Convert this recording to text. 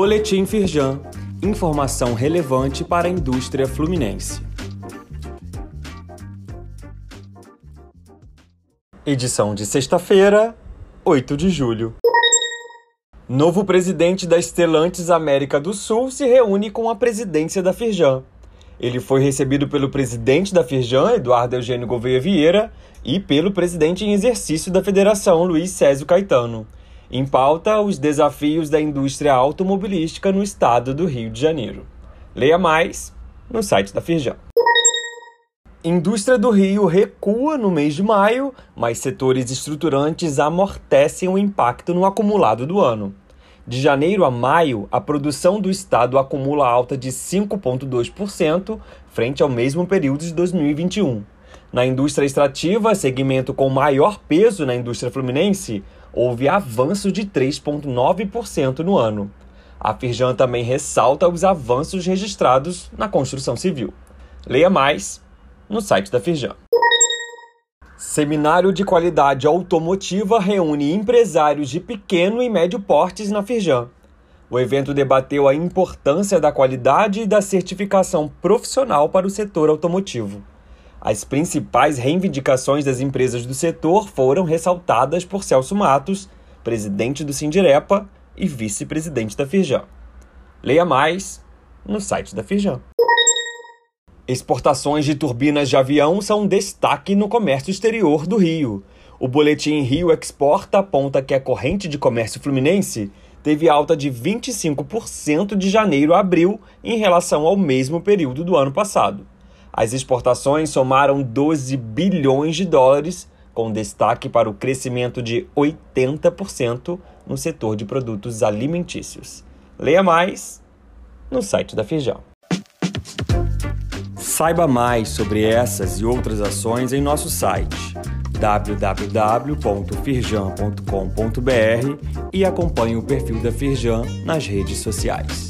Boletim Firjan. Informação relevante para a indústria fluminense. Edição de sexta-feira, 8 de julho. Novo presidente da Estelantes América do Sul se reúne com a presidência da Firjan. Ele foi recebido pelo presidente da Firjan, Eduardo Eugênio Gouveia Vieira, e pelo presidente em exercício da federação, Luiz Césio Caetano. Em pauta, os desafios da indústria automobilística no estado do Rio de Janeiro. Leia mais no site da Firjan. Indústria do Rio recua no mês de maio, mas setores estruturantes amortecem o impacto no acumulado do ano. De janeiro a maio, a produção do estado acumula alta de 5,2% frente ao mesmo período de 2021. Na indústria extrativa, segmento com maior peso na indústria fluminense, houve avanço de 3,9% no ano. A Firjan também ressalta os avanços registrados na construção civil. Leia mais no site da Firjan. Seminário de qualidade automotiva reúne empresários de pequeno e médio portes na Firjan. O evento debateu a importância da qualidade e da certificação profissional para o setor automotivo. As principais reivindicações das empresas do setor foram ressaltadas por Celso Matos, presidente do Sindirepa e vice-presidente da Firjan. Leia mais no site da Firjan. Exportações de turbinas de avião são um destaque no comércio exterior do Rio. O boletim Rio Exporta aponta que a corrente de comércio fluminense teve alta de 25% de janeiro a abril em relação ao mesmo período do ano passado. As exportações somaram 12 bilhões de dólares, com destaque para o crescimento de 80% no setor de produtos alimentícios. Leia mais no site da Feijão. Saiba mais sobre essas e outras ações em nosso site www.firjan.com.br e acompanhe o perfil da Firjan nas redes sociais.